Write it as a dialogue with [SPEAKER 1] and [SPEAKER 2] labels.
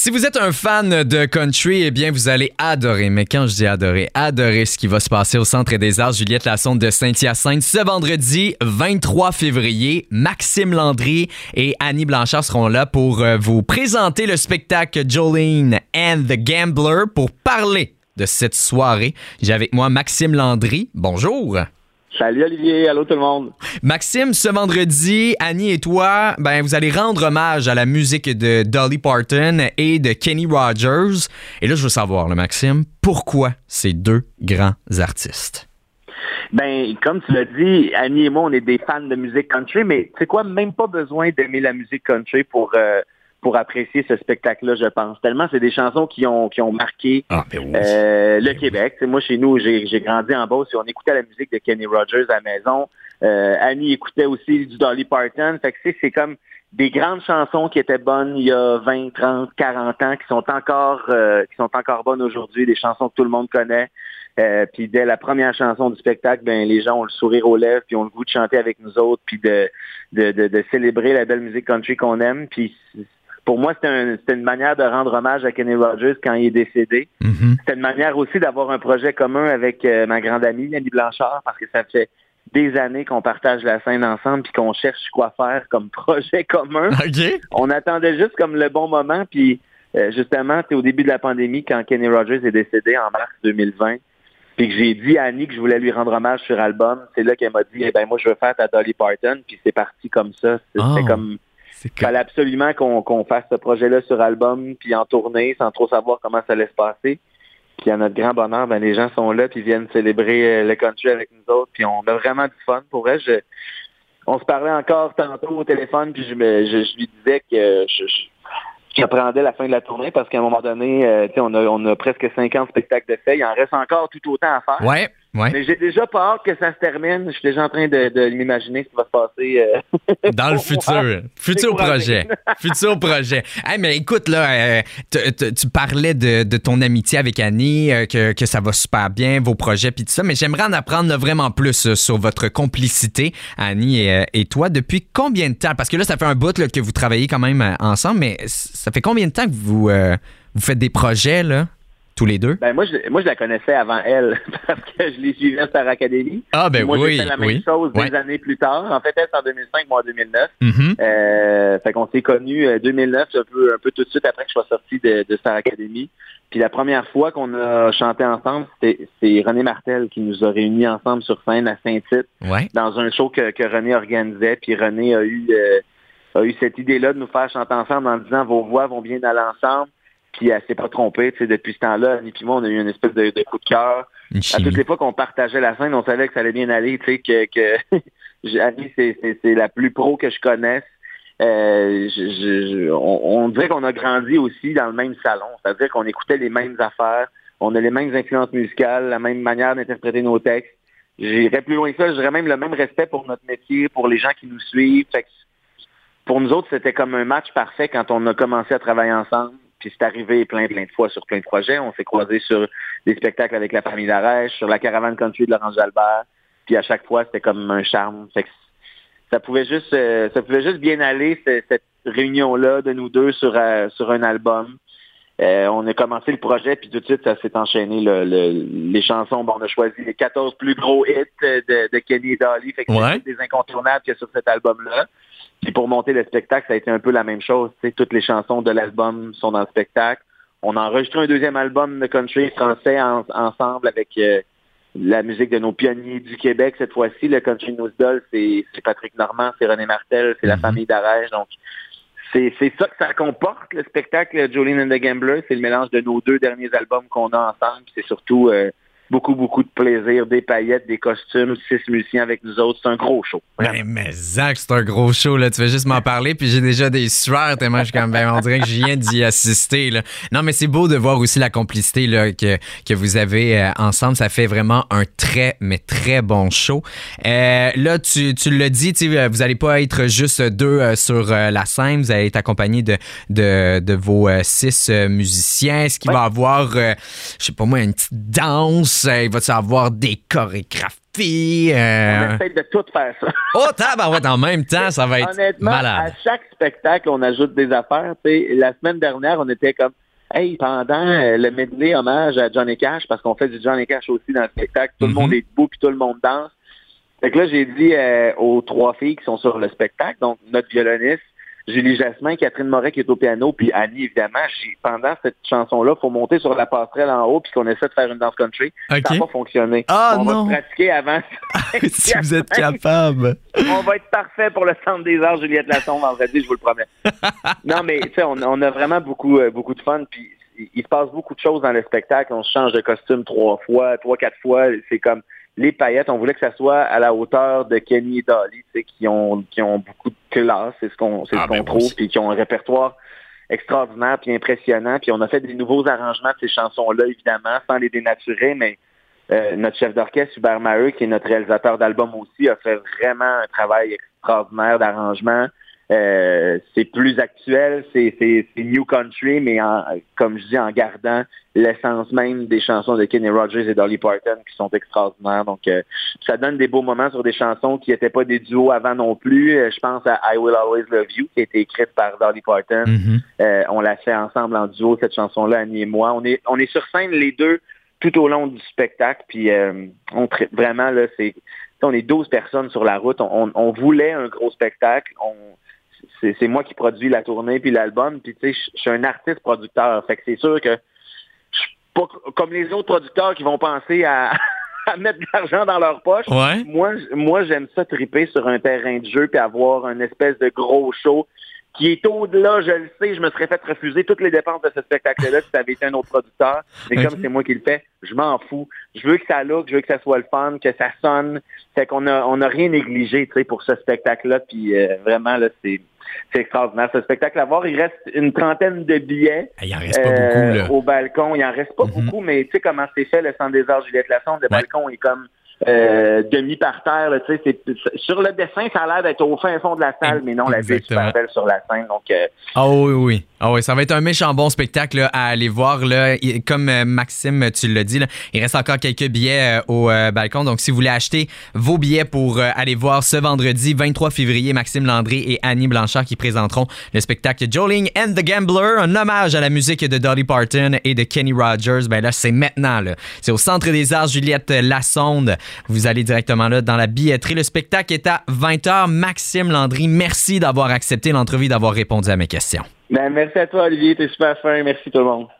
[SPEAKER 1] Si vous êtes un fan de country, eh bien, vous allez adorer, mais quand je dis adorer, adorer ce qui va se passer au Centre des Arts Juliette Lassonde de Saint-Hyacinthe ce vendredi 23 février. Maxime Landry et Annie Blanchard seront là pour euh, vous présenter le spectacle Jolene and the Gambler pour parler de cette soirée. J'ai avec moi Maxime Landry. Bonjour.
[SPEAKER 2] Salut Olivier, allô tout le monde.
[SPEAKER 1] Maxime, ce vendredi, Annie et toi, ben, vous allez rendre hommage à la musique de Dolly Parton et de Kenny Rogers. Et là, je veux savoir, le Maxime, pourquoi ces deux grands artistes?
[SPEAKER 2] Ben, comme tu l'as dit, Annie et moi, on est des fans de musique country, mais tu sais quoi, même pas besoin d'aimer la musique country pour euh, pour apprécier ce spectacle-là, je pense. Tellement c'est des chansons qui ont qui ont marqué
[SPEAKER 1] Ah, ben oui.
[SPEAKER 2] euh, le Québec. Tu sais, moi, chez nous, j'ai j'ai grandi en Beauce et on écoutait la musique de Kenny Rogers à la maison. Euh, Annie écoutait aussi du Dolly Parton. Fait que tu sais, c'est comme des grandes chansons qui étaient bonnes il y a 20, 30, 40 ans, qui sont encore euh, qui sont encore bonnes aujourd'hui, des chansons que tout le monde connaît. Euh, puis dès la première chanson du spectacle, ben les gens ont le sourire aux lèvres, puis ont le goût de chanter avec nous autres, puis de, de, de, de célébrer la belle musique country qu'on aime. Puis pour moi, c'était un, c'était une manière de rendre hommage à Kenny Rogers quand il est décédé.
[SPEAKER 1] Mhm.
[SPEAKER 2] C'était une manière aussi d'avoir un projet commun avec euh, ma grande amie, Annie Blanchard, parce que ça fait des années qu'on partage la scène ensemble puis qu'on cherche quoi faire comme projet commun. On attendait juste comme le bon moment, puis euh, justement, c'est au début de la pandémie, quand Kenny Rogers est décédé en mars 2020, puis que j'ai dit à Annie que je voulais lui rendre hommage sur album, c'est là qu'elle m'a dit, eh ben moi, je veux faire ta Dolly Parton, puis c'est parti comme ça. C'était
[SPEAKER 1] Oh.
[SPEAKER 2] comme... Il fallait absolument qu'on fasse ce projet-là sur album, puis en tournée, sans trop savoir comment ça allait se passer. Puis à notre grand bonheur, ben, les gens sont là, puis viennent célébrer euh, le country avec nous autres, puis on a vraiment du fun. Pour vrai, je, on se parlait encore tantôt au téléphone, puis je, me, je, je lui disais que je, j'appréhendais la fin de la tournée parce qu'à un moment donné, euh, on a, on a presque 50 spectacles de fait. Il en reste encore tout autant à faire.
[SPEAKER 1] Ouais, ouais.
[SPEAKER 2] Mais j'ai déjà hâte que ça se termine. Je suis déjà en train de, de m'imaginer ce qui va se passer. euh,
[SPEAKER 1] Dans le futur. Futur projet. Futur projet. Hey, mais écoute, là, euh, tu- parlais de, de ton amitié avec Annie, euh, que, que ça va super bien, vos projets, puis tout ça, mais j'aimerais en apprendre là, vraiment plus sur votre complicité, Annie et, et toi. Depuis combien de temps? Parce que là, ça fait un bout là, que vous travaillez quand même ensemble, mais ça fait combien de temps que vous, vous faites des projets, là, tous les deux?
[SPEAKER 2] Ben moi, je, moi, je la connaissais avant elle parce que je l'ai suivie à Star Academy.
[SPEAKER 1] Ah, ben
[SPEAKER 2] moi,
[SPEAKER 1] oui,
[SPEAKER 2] j'ai fait la même
[SPEAKER 1] oui.
[SPEAKER 2] chose des
[SPEAKER 1] Ouais.
[SPEAKER 2] années plus tard. En fait, elle, c'est en 2005, moi en 2009.
[SPEAKER 1] Mhm.
[SPEAKER 2] Euh, fait qu'on s'est connus euh, 2009, un peu, un peu tout de suite après que je sois sorti de, de Star Academy. Puis la première fois qu'on a chanté ensemble, c'était c'est René Martel qui nous a réunis ensemble sur scène à Saint-Tite
[SPEAKER 1] Ouais.
[SPEAKER 2] dans un show que, que René organisait. Puis René a eu euh, a eu cette idée-là de nous faire chanter ensemble en disant vos voix vont bien aller ensemble. Puis elle s'est pas trompée. Tu sais, depuis ce temps-là, Annie et moi, on a eu une espèce de, de coup de cœur. À toutes les fois qu'on partageait la scène, on savait que ça allait bien aller, tu sais, que, que Annie, c'est, c'est, c'est la plus pro que je connaisse. Euh, je, je- je- on, on dirait qu'on a grandi aussi dans le même salon, c'est-à-dire qu'on écoutait les mêmes affaires, on a les mêmes influences musicales, la même manière d'interpréter nos textes. J'irais plus loin que ça, j'aurais même le même respect pour notre métier, pour les gens qui nous suivent. Fait que pour nous autres, c'était comme un match parfait quand on a commencé à travailler ensemble. Puis c'est arrivé plein, plein de fois sur plein de projets. On s'est croisés sur des spectacles avec la famille Darèche, sur la caravane country de Laurence Jalbert. Puis à chaque fois, c'était comme un charme. Fait que ça pouvait juste euh, ça pouvait juste bien aller, ce- cette réunion-là de nous deux sur, euh, sur un album. Euh, on a commencé le projet, puis tout de suite, ça s'est enchaîné. le- le- les chansons, bon, on a choisi les 14 plus gros hits de, de Kenny et Dolly. Fait que
[SPEAKER 1] Ouais.
[SPEAKER 2] c'est des incontournables qu'il y a sur cet album-là. Puis pour monter le spectacle, ça a été un peu la même chose. Toutes les chansons de l'album sont dans le spectacle. On a enregistré un deuxième album de country français en- ensemble avec euh, la musique de nos pionniers du Québec cette fois-ci. Le country News Doll, c'est Patrick Normand, c'est René Martel, c'est la
[SPEAKER 1] Mhm.
[SPEAKER 2] famille Darèche. Donc c'est ça que ça comporte, le spectacle Jolene and the Gambler. C'est le mélange de nos deux derniers albums qu'on a ensemble. C'est surtout euh, beaucoup, beaucoup de plaisir, des paillettes, des costumes, six musiciens avec nous autres. C'est un gros show.
[SPEAKER 1] Mais, mais Zach, c'est un gros show. Là. Tu veux juste m'en parler, puis j'ai déjà des sueurs tellement je suis comme, ben, on dirait que je viens d'y assister. Là. Non, mais c'est beau de voir aussi la complicité là, que, que vous avez euh, ensemble. Ça fait vraiment un très, mais très bon show. Euh, là, tu, tu l'as dit, vous n'allez pas être juste deux euh, sur la scène, vous allez être accompagné de, de, de vos six musiciens. Est-ce qu'il va y avoir, je sais pas moi, une petite danse? Il va y avoir des chorégraphies?
[SPEAKER 2] Euh? On essaie de tout faire ça.
[SPEAKER 1] oh, tabarouette, en même temps, ça va être
[SPEAKER 2] Honnêtement,
[SPEAKER 1] malade.
[SPEAKER 2] à chaque spectacle, on ajoute des affaires. la semaine dernière, on était comme, hey, pendant euh, le medley hommage à Johnny Cash, parce qu'on fait du Johnny Cash aussi dans le spectacle, tout le monde mhm. est debout puis tout le monde danse. Fait que là, j'ai dit euh, aux trois filles qui sont sur le spectacle, donc notre violoniste, Julie Jasmin, Catherine Moret qui est au piano, puis Annie, évidemment. Pendant cette chanson-là, il faut monter sur la passerelle en haut puis qu'on essaie de faire une danse country. Ça n'a pas fonctionné.
[SPEAKER 1] Ah,
[SPEAKER 2] on
[SPEAKER 1] non.
[SPEAKER 2] va pratiquer avant.
[SPEAKER 1] si vous êtes capable.
[SPEAKER 2] on va être parfait pour le Centre des Arts Juliette Lasson vendredi, je vous le promets. non, mais tu sais, on, on, a vraiment beaucoup, euh, beaucoup de fun. Puis il se passe beaucoup de choses dans le spectacle. On se change de costume trois fois, trois, quatre fois. C'est comme les paillettes, on voulait que ça soit à la hauteur de Kenny et Dolly, qui ont, qui ont beaucoup de classe, c'est ce qu'on ce ah, qu'on ben trouve, puis qui ont un répertoire extraordinaire puis impressionnant. Puis on a fait des nouveaux arrangements de ces chansons-là, évidemment, sans les dénaturer, mais euh, notre chef d'orchestre, Hubert Maheu, qui est notre réalisateur d'album aussi, a fait vraiment un travail extraordinaire d'arrangement. Euh, c'est plus actuel, c'est New Country, mais en, comme je dis, en gardant l'essence même des chansons de Kenny Rogers et Dolly Parton qui sont extraordinaires. Donc, euh, ça donne des beaux moments sur des chansons qui n'étaient pas des duos avant non plus. Euh, je pense à I Will Always Love You, qui a été écrite par Dolly Parton. Mm-hmm. on l'a fait ensemble en duo, cette chanson-là, Annie et moi. On est, on est sur scène les deux tout au long du spectacle, puis on vraiment, là, c'est on est 12 personnes sur la route. On, on voulait un gros spectacle. On, c'est moi qui produis la tournée puis l'album. Puis tu sais, je suis un artiste producteur. Fait que c'est sûr que je suis pas comme les autres producteurs qui vont penser à, mettre de l'argent dans leur poche. Moi, moi j'aime ça triper sur un terrain de jeu puis avoir un espèce de gros show qui est au-delà, je le sais, je me serais fait refuser toutes les dépenses de ce spectacle-là si ça avait été un autre producteur. Mais comme c'est moi qui le fais, je m'en fous. Je veux que ça look, je veux que ça soit le fun, que ça sonne. Fait qu'on a, on a rien négligé, tu sais, pour ce spectacle-là. Puis euh, vraiment, là, c'est, c'est extraordinaire ce spectacle à voir. Il reste une trentaine de billets
[SPEAKER 1] ah, il en reste pas beaucoup, là.
[SPEAKER 2] Euh, au balcon. Il en reste pas mm-hmm. beaucoup, mais tu sais comment c'est fait le Centre des Arts Juliette Lassonde. Le balcon est comme euh, demi par terre. Là, sur le dessin, ça a l'air d'être au fin fond de la salle, mais non, la vue est super belle sur la scène. Donc, euh,
[SPEAKER 1] ah oui, oui. Ah oui, ça va être un méchant bon spectacle à aller voir. Là. Comme euh, Maxime, tu l'as dit, là, il reste encore quelques billets au balcon. Donc, si vous voulez acheter vos billets pour aller voir ce vendredi 23 février, Maxime Landry et Annie Blanchard qui présenteront le spectacle Joling and the Gambler, un hommage à la musique de Dolly Parton et de Kenny Rogers. Ben là, c'est maintenant. C'est au Centre des Arts Juliette Lassonde. Vous allez directement là dans la billetterie. Le spectacle est à 20h. Maxime Landry, merci d'avoir accepté l'entrevue, d'avoir répondu à mes questions.
[SPEAKER 2] Ben, merci à toi, Olivier. T'es super fin. Merci tout le monde.